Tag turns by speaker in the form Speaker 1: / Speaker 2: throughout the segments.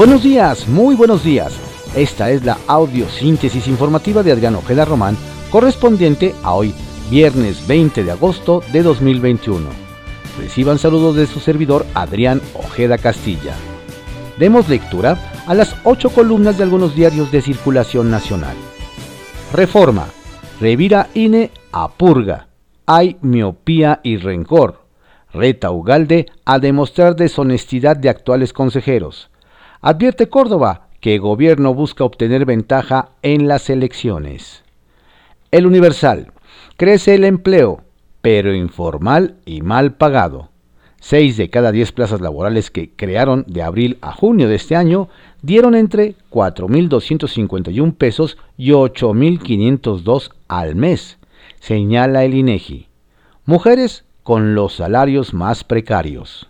Speaker 1: Buenos días, muy buenos días. Esta es la audiosíntesis informativa de Adrián Ojeda Román, correspondiente a hoy, viernes 20 de agosto de 2021. Reciban saludos de su servidor Adrián Ojeda Castilla. Demos lectura a las ocho columnas de algunos diarios de circulación nacional. Reforma. Revira INE a purga. Hay miopía y rencor. Reta Ugalde a demostrar deshonestidad de actuales consejeros. Advierte Córdoba que gobierno busca obtener ventaja en las elecciones. El Universal. Crece el empleo, pero informal y mal pagado. Seis de cada diez plazas laborales que crearon de abril a junio de este año dieron entre 4.251 pesos y 8.502 al mes, señala el INEGI. Mujeres con los salarios más precarios.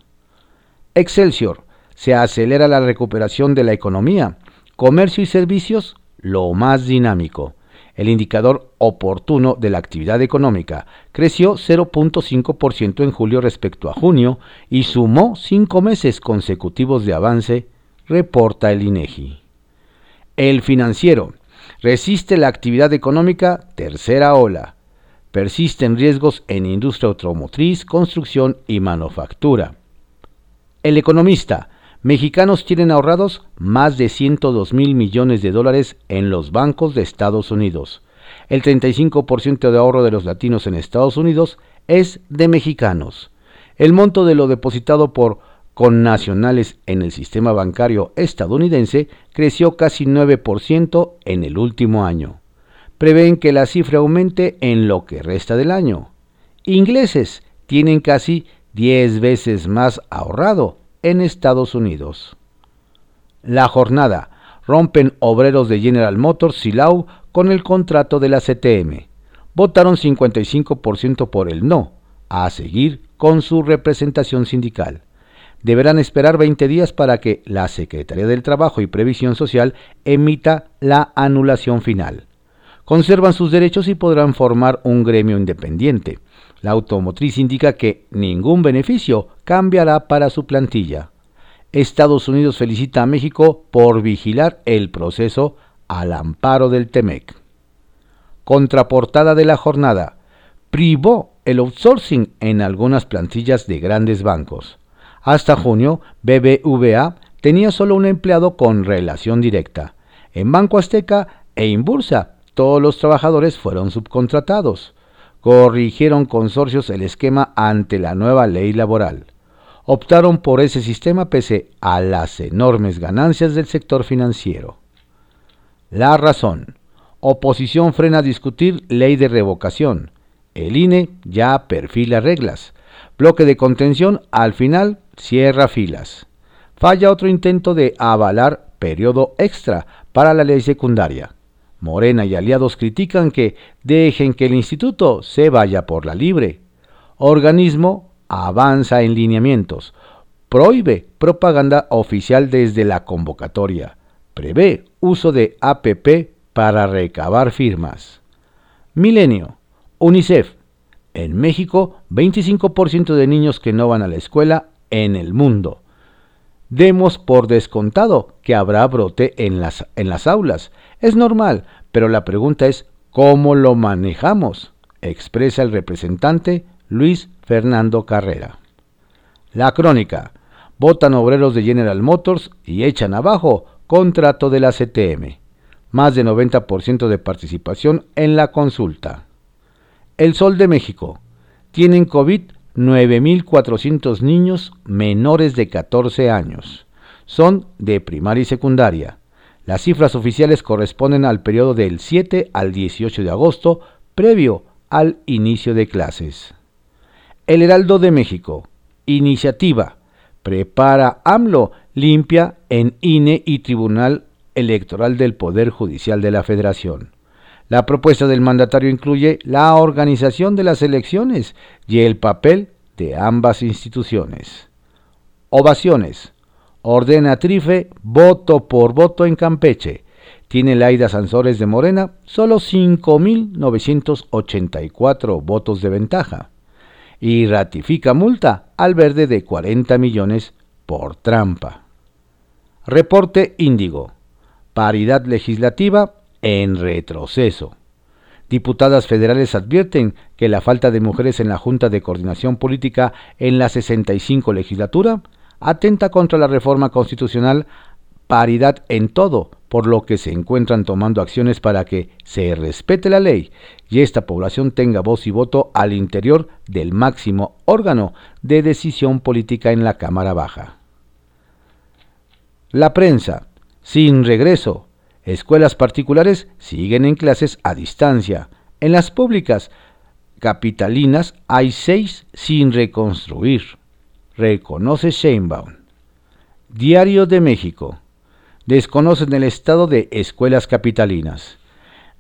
Speaker 1: Excelsior se acelera la recuperación de la economía, comercio y servicios lo más dinámico. El indicador oportuno de la actividad económica creció 0.5% en julio respecto a junio y sumó cinco meses consecutivos de avance, reporta el INEGI. El financiero resiste la actividad económica tercera ola. Persisten riesgos en industria automotriz, construcción y manufactura. El economista mexicanos tienen ahorrados más de 102 mil millones de dólares en los bancos de Estados Unidos. El 35% de ahorro de los latinos en Estados Unidos es de mexicanos. El monto de lo depositado por connacionales en el sistema bancario estadounidense creció casi 9% en el último año. Prevén que la cifra aumente en lo que resta del año. Ingleses tienen casi 10 veces más ahorrado en Estados Unidos. La jornada. Rompen obreros de General Motors Silao con el contrato de la CTM. Votaron 55% por el no, a seguir con su representación sindical. Deberán esperar 20 días para que la Secretaría del Trabajo y Previsión Social emita la anulación final. Conservan sus derechos y podrán formar un gremio independiente. La automotriz indica que ningún beneficio cambiará para su plantilla. Estados Unidos felicita a México por vigilar el proceso al amparo del TEMEC. Contraportada de la jornada. Privó el outsourcing en algunas plantillas de grandes bancos. Hasta junio, BBVA tenía solo un empleado con relación directa. En Banco Azteca e Inbursa, todos los trabajadores fueron subcontratados corrigieron consorcios el esquema ante la nueva ley laboral. Optaron por ese sistema pese a las enormes ganancias del sector financiero. La razón. Oposición frena discutir ley de revocación. El INE ya perfila reglas. Bloque de contención al final cierra filas. Falla otro intento de avalar periodo extra para la ley secundaria. Morena y aliados critican que dejen que el instituto se vaya por la libre. Organismo avanza en lineamientos. Prohíbe propaganda oficial desde la convocatoria. Prevé uso de APP para recabar firmas. Milenio. UNICEF. En México, 25% de niños que no van a la escuela en el mundo. Demos por descontado que habrá brote en las, en las aulas. Es normal, pero la pregunta es ¿cómo lo manejamos? expresa el representante Luis Fernando Carrera. La crónica. Votan obreros de General Motors y echan abajo contrato de la CTM. Más de 90% de participación en la consulta. El Sol de México. Tienen COVID 9.400 niños menores de 14 años. Son de primaria y secundaria. Las cifras oficiales corresponden al periodo del 7 al 18 de agosto, previo al inicio de clases. El Heraldo de México. Iniciativa. Prepara AMLO limpia en INE y Tribunal Electoral del Poder Judicial de la Federación. La propuesta del mandatario incluye la organización de las elecciones y el papel de ambas instituciones. Ovaciones. Ordena Trife voto por voto en Campeche. Tiene Laida Sansores de Morena solo 5.984 votos de ventaja. Y ratifica multa al verde de 40 millones por trampa. Reporte Índigo. Paridad legislativa en retroceso. Diputadas federales advierten que la falta de mujeres en la Junta de Coordinación Política en la 65 legislatura atenta contra la reforma constitucional paridad en todo, por lo que se encuentran tomando acciones para que se respete la ley y esta población tenga voz y voto al interior del máximo órgano de decisión política en la Cámara Baja. La prensa, sin regreso. Escuelas particulares siguen en clases a distancia. En las públicas capitalinas hay seis sin reconstruir. Reconoce Sheinbaum. Diario de México desconocen el estado de escuelas capitalinas.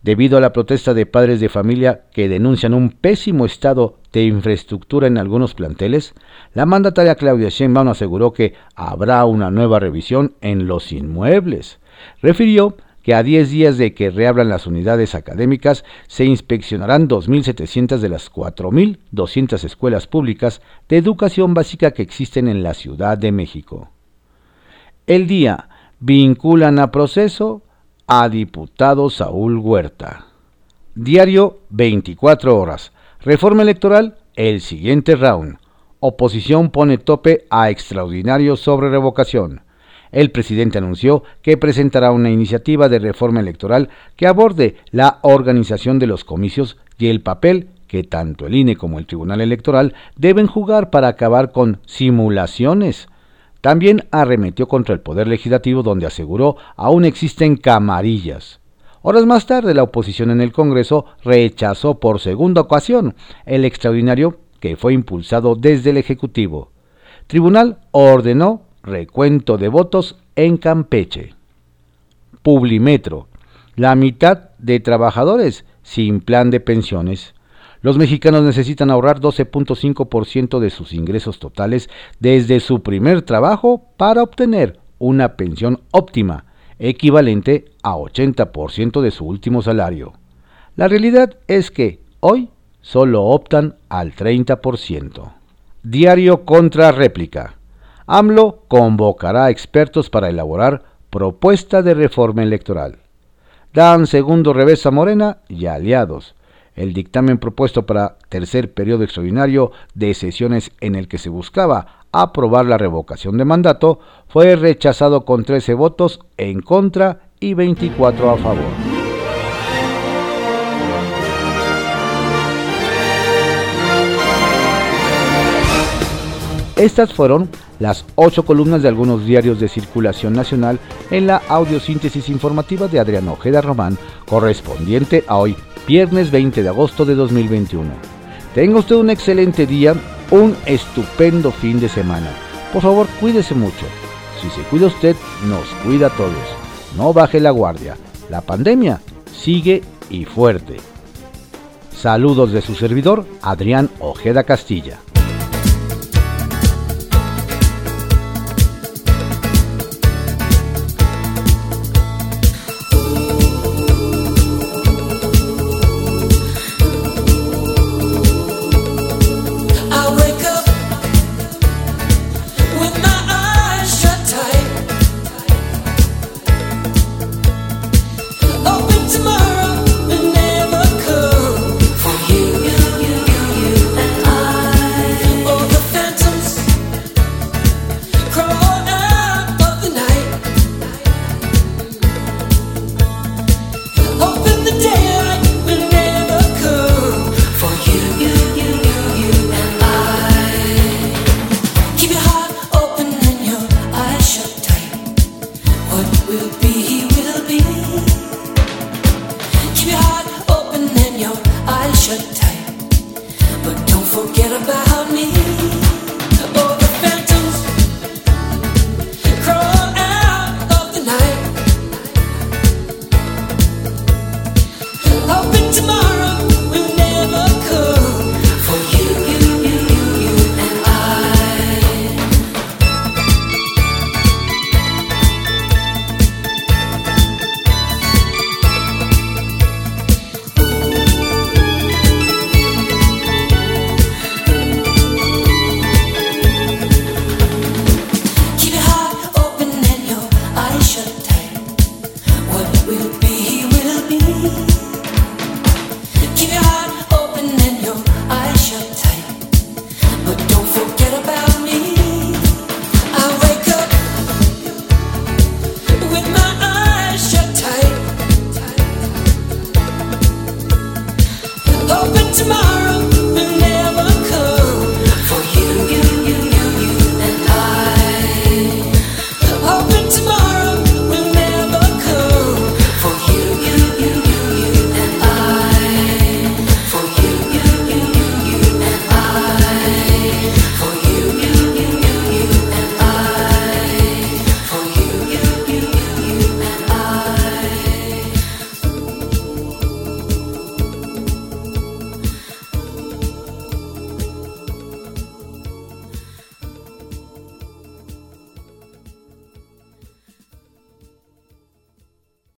Speaker 1: Debido a la protesta de padres de familia que denuncian un pésimo estado de infraestructura en algunos planteles, la mandataria Claudia Sheinbaum aseguró que habrá una nueva revisión en los inmuebles. Refirió que a 10 días de que reabran las unidades académicas se inspeccionarán 2.700 de las 4.200 escuelas públicas de educación básica que existen en la Ciudad de México. El día vinculan a proceso a diputado Saúl Huerta. Diario 24 horas. Reforma electoral, el siguiente round. Oposición pone tope a extraordinario sobre revocación. El presidente anunció que presentará una iniciativa de reforma electoral que aborde la organización de los comicios y el papel que tanto el INE como el Tribunal Electoral deben jugar para acabar con simulaciones también arremetió contra el Poder Legislativo donde aseguró aún existen camarillas. Horas más tarde la oposición en el Congreso rechazó por segunda ocasión el extraordinario que fue impulsado desde el Ejecutivo. Tribunal ordenó recuento de votos en Campeche. Publimetro. La mitad de trabajadores sin plan de pensiones. Los mexicanos necesitan ahorrar 12.5% de sus ingresos totales desde su primer trabajo para obtener una pensión óptima, equivalente a 80% de su último salario. La realidad es que hoy solo optan al 30%. Diario contra réplica. AMLO convocará a expertos para elaborar propuesta de reforma electoral. Dan segundo revés a Morena y aliados el dictamen propuesto para tercer periodo extraordinario de sesiones en el que se buscaba aprobar la revocación de mandato fue rechazado con 13 votos en contra y 24 a favor. Estas fueron las ocho columnas de algunos diarios de circulación nacional en la audiosíntesis informativa de Adriano Ojeda Román, correspondiente a hoy, viernes 20 de agosto de 2021. Tenga usted un excelente día, un estupendo fin de semana. Por favor, cuídese mucho. Si se cuida usted, nos cuida a todos. No baje la guardia. La pandemia sigue y fuerte. Saludos de su servidor, Adrián Ojeda Castilla.